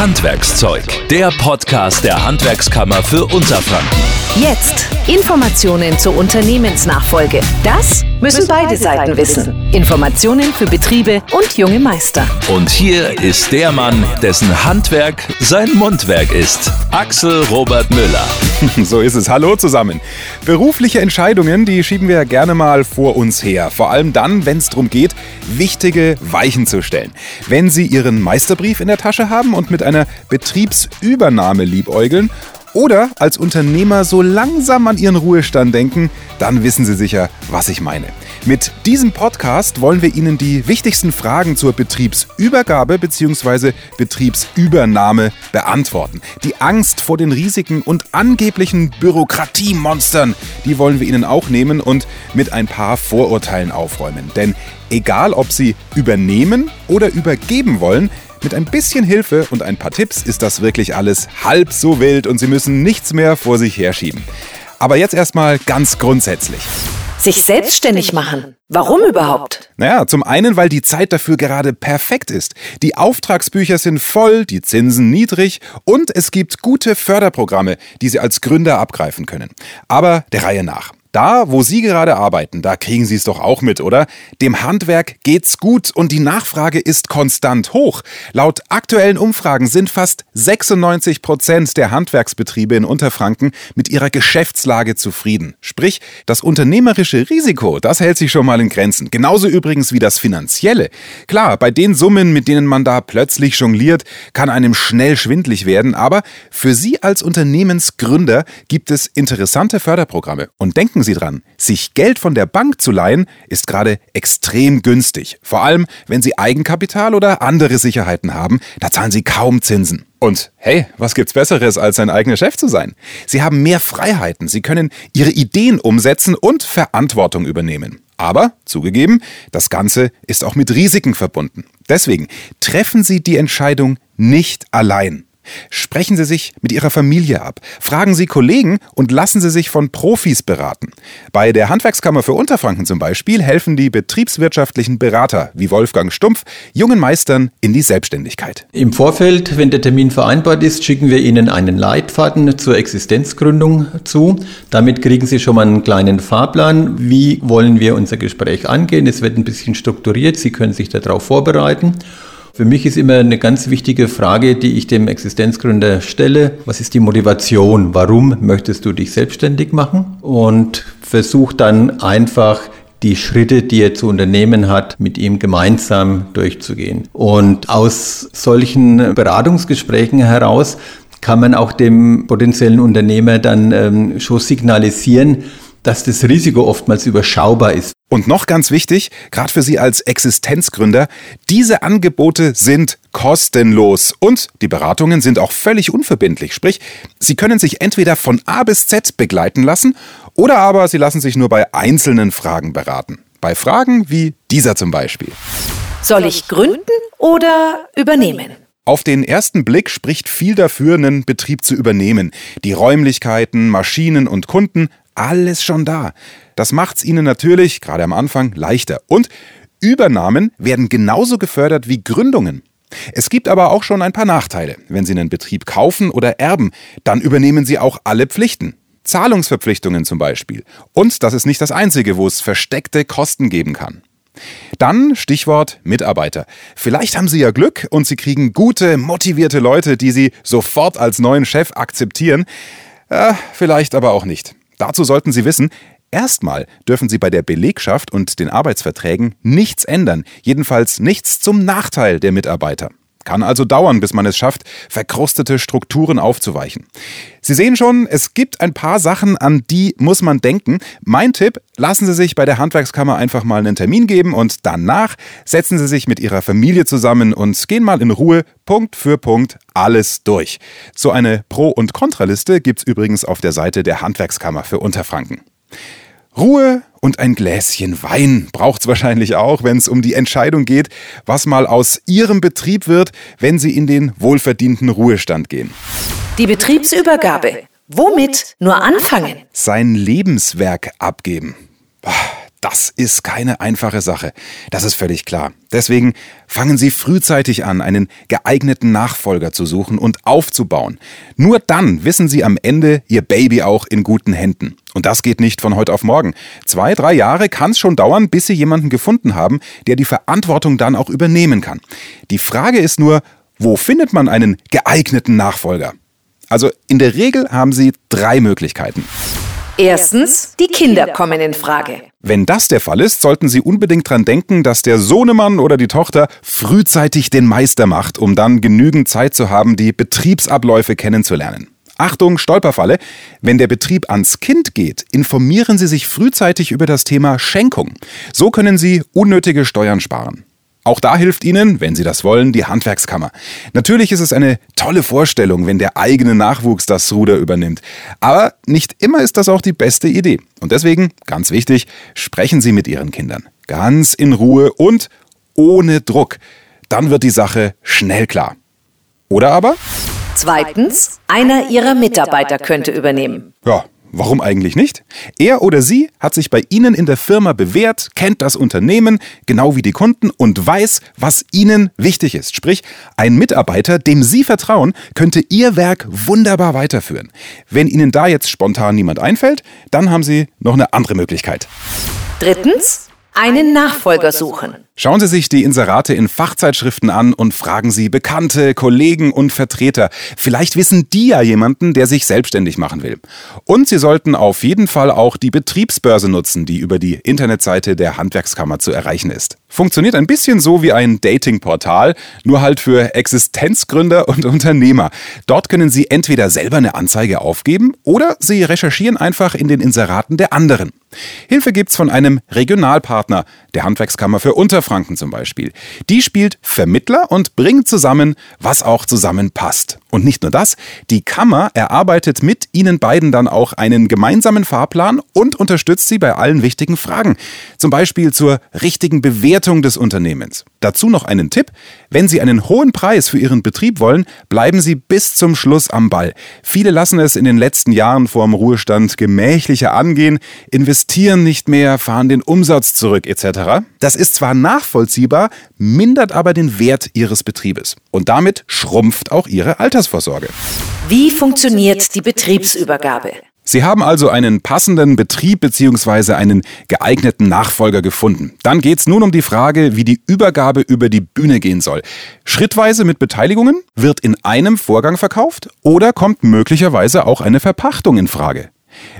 Handwerkszeug, der Podcast der Handwerkskammer für Unterfranken. Jetzt Informationen zur Unternehmensnachfolge. Das müssen beide Seiten wissen. Informationen für Betriebe und junge Meister. Und hier ist der Mann, dessen Handwerk sein Mundwerk ist. Axel Robert Müller. So ist es. Hallo zusammen. Berufliche Entscheidungen, die schieben wir gerne mal vor uns her. Vor allem dann, wenn es darum geht, wichtige Weichen zu stellen. Wenn Sie Ihren Meisterbrief in der Tasche haben und mit einer Betriebsübernahme liebäugeln oder als Unternehmer so langsam an Ihren Ruhestand denken, dann wissen Sie sicher, was ich meine. Mit diesem Podcast wollen wir Ihnen die wichtigsten Fragen zur Betriebsübergabe bzw. Betriebsübernahme beantworten. Die Angst vor den Risiken und angeblichen Bürokratiemonstern, die wollen wir Ihnen auch nehmen und mit ein paar Vorurteilen aufräumen. Denn egal ob Sie übernehmen oder übergeben wollen, mit ein bisschen Hilfe und ein paar Tipps ist das wirklich alles halb so wild und Sie müssen nichts mehr vor sich herschieben. Aber jetzt erstmal ganz grundsätzlich. Sich selbstständig machen. Warum überhaupt? Naja, zum einen, weil die Zeit dafür gerade perfekt ist. Die Auftragsbücher sind voll, die Zinsen niedrig und es gibt gute Förderprogramme, die Sie als Gründer abgreifen können. Aber der Reihe nach. Da, wo Sie gerade arbeiten, da kriegen Sie es doch auch mit, oder? Dem Handwerk geht's gut und die Nachfrage ist konstant hoch. Laut aktuellen Umfragen sind fast 96 Prozent der Handwerksbetriebe in Unterfranken mit ihrer Geschäftslage zufrieden. Sprich, das unternehmerische Risiko, das hält sich schon mal in Grenzen. Genauso übrigens wie das finanzielle. Klar, bei den Summen, mit denen man da plötzlich jongliert, kann einem schnell schwindlig werden, aber für Sie als Unternehmensgründer gibt es interessante Förderprogramme. Und denken Denken Sie dran, sich Geld von der Bank zu leihen, ist gerade extrem günstig. Vor allem, wenn Sie Eigenkapital oder andere Sicherheiten haben, da zahlen Sie kaum Zinsen. Und hey, was gibt's Besseres, als sein eigener Chef zu sein? Sie haben mehr Freiheiten, Sie können Ihre Ideen umsetzen und Verantwortung übernehmen. Aber, zugegeben, das Ganze ist auch mit Risiken verbunden. Deswegen treffen Sie die Entscheidung nicht allein. Sprechen Sie sich mit Ihrer Familie ab, fragen Sie Kollegen und lassen Sie sich von Profis beraten. Bei der Handwerkskammer für Unterfranken zum Beispiel helfen die betriebswirtschaftlichen Berater wie Wolfgang Stumpf jungen Meistern in die Selbstständigkeit. Im Vorfeld, wenn der Termin vereinbart ist, schicken wir Ihnen einen Leitfaden zur Existenzgründung zu. Damit kriegen Sie schon mal einen kleinen Fahrplan. Wie wollen wir unser Gespräch angehen? Es wird ein bisschen strukturiert. Sie können sich darauf vorbereiten. Für mich ist immer eine ganz wichtige Frage, die ich dem Existenzgründer stelle. Was ist die Motivation? Warum möchtest du dich selbstständig machen? Und versuch dann einfach die Schritte, die er zu unternehmen hat, mit ihm gemeinsam durchzugehen. Und aus solchen Beratungsgesprächen heraus kann man auch dem potenziellen Unternehmer dann ähm, schon signalisieren, dass das Risiko oftmals überschaubar ist. Und noch ganz wichtig, gerade für Sie als Existenzgründer, diese Angebote sind kostenlos und die Beratungen sind auch völlig unverbindlich. Sprich, Sie können sich entweder von A bis Z begleiten lassen oder aber Sie lassen sich nur bei einzelnen Fragen beraten. Bei Fragen wie dieser zum Beispiel. Soll ich gründen oder übernehmen? Auf den ersten Blick spricht viel dafür, einen Betrieb zu übernehmen. Die Räumlichkeiten, Maschinen und Kunden, alles schon da. Das macht's ihnen natürlich, gerade am Anfang, leichter. Und Übernahmen werden genauso gefördert wie Gründungen. Es gibt aber auch schon ein paar Nachteile. Wenn Sie einen Betrieb kaufen oder erben, dann übernehmen Sie auch alle Pflichten. Zahlungsverpflichtungen zum Beispiel. Und das ist nicht das Einzige, wo es versteckte Kosten geben kann. Dann Stichwort Mitarbeiter. Vielleicht haben Sie ja Glück und Sie kriegen gute, motivierte Leute, die Sie sofort als neuen Chef akzeptieren. Äh, vielleicht aber auch nicht. Dazu sollten Sie wissen, erstmal dürfen Sie bei der Belegschaft und den Arbeitsverträgen nichts ändern, jedenfalls nichts zum Nachteil der Mitarbeiter. Kann also dauern, bis man es schafft, verkrustete Strukturen aufzuweichen. Sie sehen schon, es gibt ein paar Sachen, an die muss man denken. Mein Tipp, lassen Sie sich bei der Handwerkskammer einfach mal einen Termin geben und danach setzen Sie sich mit Ihrer Familie zusammen und gehen mal in Ruhe Punkt für Punkt alles durch. So eine Pro- und Kontraliste gibt's übrigens auf der Seite der Handwerkskammer für Unterfranken. Ruhe und ein Gläschen Wein braucht's wahrscheinlich auch, wenn es um die Entscheidung geht, was mal aus Ihrem Betrieb wird, wenn Sie in den wohlverdienten Ruhestand gehen. Die Betriebsübergabe. Womit nur anfangen? Sein Lebenswerk abgeben. das ist keine einfache Sache. Das ist völlig klar. Deswegen fangen Sie frühzeitig an, einen geeigneten Nachfolger zu suchen und aufzubauen. Nur dann wissen Sie am Ende Ihr Baby auch in guten Händen. Und das geht nicht von heute auf morgen. Zwei, drei Jahre kann es schon dauern, bis Sie jemanden gefunden haben, der die Verantwortung dann auch übernehmen kann. Die Frage ist nur, wo findet man einen geeigneten Nachfolger? Also in der Regel haben Sie drei Möglichkeiten. Erstens, die Kinder kommen in Frage. Wenn das der Fall ist, sollten Sie unbedingt dran denken, dass der Sohnemann oder die Tochter frühzeitig den Meister macht, um dann genügend Zeit zu haben, die Betriebsabläufe kennenzulernen. Achtung, Stolperfalle. Wenn der Betrieb ans Kind geht, informieren Sie sich frühzeitig über das Thema Schenkung. So können Sie unnötige Steuern sparen. Auch da hilft Ihnen, wenn Sie das wollen, die Handwerkskammer. Natürlich ist es eine tolle Vorstellung, wenn der eigene Nachwuchs das Ruder übernimmt. Aber nicht immer ist das auch die beste Idee. Und deswegen, ganz wichtig, sprechen Sie mit Ihren Kindern. Ganz in Ruhe und ohne Druck. Dann wird die Sache schnell klar. Oder aber? Zweitens, einer Ihrer Mitarbeiter könnte übernehmen. Ja, Warum eigentlich nicht? Er oder sie hat sich bei Ihnen in der Firma bewährt, kennt das Unternehmen, genau wie die Kunden und weiß, was Ihnen wichtig ist. Sprich, ein Mitarbeiter, dem Sie vertrauen, könnte Ihr Werk wunderbar weiterführen. Wenn Ihnen da jetzt spontan niemand einfällt, dann haben Sie noch eine andere Möglichkeit. Drittens, einen Nachfolger suchen. Schauen Sie sich die Inserate in Fachzeitschriften an und fragen Sie Bekannte, Kollegen und Vertreter. Vielleicht wissen die ja jemanden, der sich selbstständig machen will. Und Sie sollten auf jeden Fall auch die Betriebsbörse nutzen, die über die Internetseite der Handwerkskammer zu erreichen ist. Funktioniert ein bisschen so wie ein Datingportal, nur halt für Existenzgründer und Unternehmer. Dort können Sie entweder selber eine Anzeige aufgeben oder Sie recherchieren einfach in den Inseraten der anderen. Hilfe gibt's von einem Regionalpartner, der Handwerkskammer für Unterfranken zum Beispiel. Die spielt Vermittler und bringt zusammen, was auch zusammenpasst. Und nicht nur das, die Kammer erarbeitet mit Ihnen beiden dann auch einen gemeinsamen Fahrplan und unterstützt Sie bei allen wichtigen Fragen. Zum Beispiel zur richtigen Bewertung des Unternehmens. Dazu noch einen Tipp. Wenn Sie einen hohen Preis für Ihren Betrieb wollen, bleiben Sie bis zum Schluss am Ball. Viele lassen es in den letzten Jahren vorm Ruhestand gemächlicher angehen, investieren nicht mehr, fahren den Umsatz zurück etc. Das ist zwar nachvollziehbar, mindert aber den Wert Ihres Betriebes. Und damit schrumpft auch Ihre Altersvorsorge. Wie funktioniert die Betriebsübergabe? Sie haben also einen passenden Betrieb bzw. einen geeigneten Nachfolger gefunden. Dann geht es nun um die Frage, wie die Übergabe über die Bühne gehen soll. Schrittweise mit Beteiligungen? Wird in einem Vorgang verkauft? Oder kommt möglicherweise auch eine Verpachtung in Frage?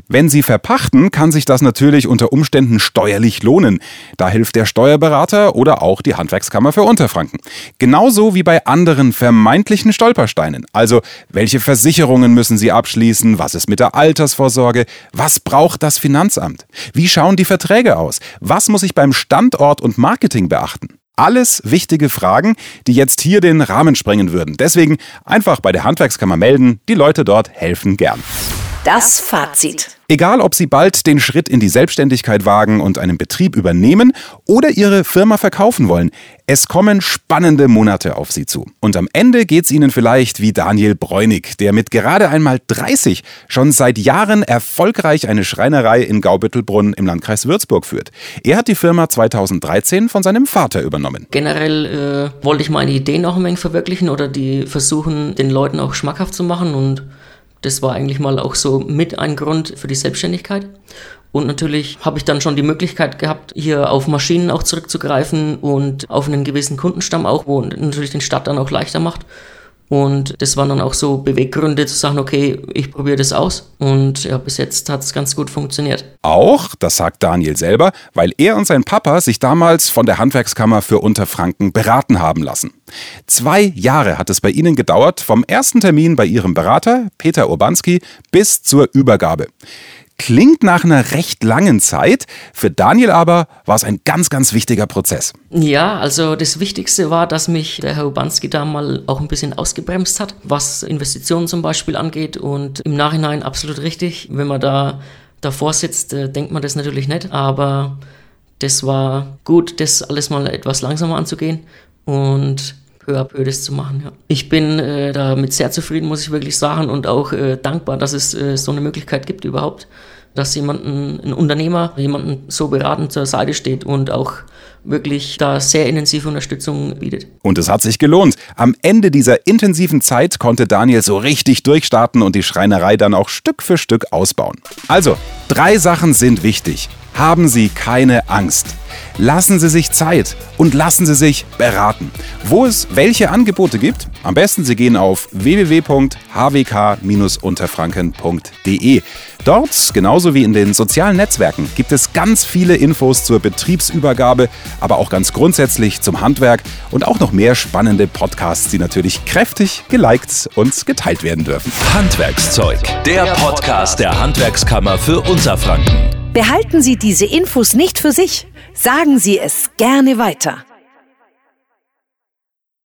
Wenn Sie verpachten, kann sich das natürlich unter Umständen steuerlich lohnen. Da hilft der Steuerberater oder auch die Handwerkskammer für Unterfranken. Genauso wie bei anderen vermeintlichen Stolpersteinen. Also, welche Versicherungen müssen Sie abschließen? Was ist mit der Altersvorsorge? Was braucht das Finanzamt? Wie schauen die Verträge aus? Was muss ich beim Standort und Marketing beachten? Alles wichtige Fragen, die jetzt hier den Rahmen sprengen würden. Deswegen einfach bei der Handwerkskammer melden. Die Leute dort helfen gern. Das Fazit. Egal, ob Sie bald den Schritt in die Selbstständigkeit wagen und einen Betrieb übernehmen oder Ihre Firma verkaufen wollen, es kommen spannende Monate auf Sie zu. Und am Ende geht es Ihnen vielleicht wie Daniel Bräunig, der mit gerade einmal 30 schon seit Jahren erfolgreich eine Schreinerei in Gaubüttelbrunn im Landkreis Würzburg führt. Er hat die Firma 2013 von seinem Vater übernommen. Generell äh, wollte ich meine Ideen auch ein wenig verwirklichen oder die versuchen, den Leuten auch schmackhaft zu machen und das war eigentlich mal auch so mit ein Grund für die Selbstständigkeit. Und natürlich habe ich dann schon die Möglichkeit gehabt, hier auf Maschinen auch zurückzugreifen und auf einen gewissen Kundenstamm auch, wo natürlich den Start dann auch leichter macht. Und das waren dann auch so Beweggründe zu sagen, okay, ich probiere das aus. Und ja, bis jetzt hat es ganz gut funktioniert. Auch, das sagt Daniel selber, weil er und sein Papa sich damals von der Handwerkskammer für Unterfranken beraten haben lassen. Zwei Jahre hat es bei ihnen gedauert, vom ersten Termin bei ihrem Berater, Peter Urbanski, bis zur Übergabe. Klingt nach einer recht langen Zeit. Für Daniel aber war es ein ganz, ganz wichtiger Prozess. Ja, also das Wichtigste war, dass mich der Herr Ubanski da mal auch ein bisschen ausgebremst hat, was Investitionen zum Beispiel angeht. Und im Nachhinein absolut richtig. Wenn man da davor sitzt, äh, denkt man das natürlich nicht. Aber das war gut, das alles mal etwas langsamer anzugehen. Und peu à peu das zu machen. Ja. Ich bin äh, damit sehr zufrieden, muss ich wirklich sagen, und auch äh, dankbar, dass es äh, so eine Möglichkeit gibt überhaupt dass jemanden, ein Unternehmer, jemanden so beratend zur Seite steht und auch wirklich da sehr intensive Unterstützung bietet. Und es hat sich gelohnt. Am Ende dieser intensiven Zeit konnte Daniel so richtig durchstarten und die Schreinerei dann auch Stück für Stück ausbauen. Also, drei Sachen sind wichtig. Haben Sie keine Angst. Lassen Sie sich Zeit und lassen Sie sich beraten. Wo es welche Angebote gibt, am besten Sie gehen auf www.hwk-unterfranken.de. Dort, genauso wie in den sozialen Netzwerken, gibt es ganz viele Infos zur Betriebsübergabe, aber auch ganz grundsätzlich zum Handwerk und auch noch mehr spannende Podcasts, die natürlich kräftig geliked und geteilt werden dürfen. Handwerkszeug, der Podcast der Handwerkskammer für Unterfranken. Behalten Sie diese Infos nicht für sich. Sagen Sie es gerne weiter.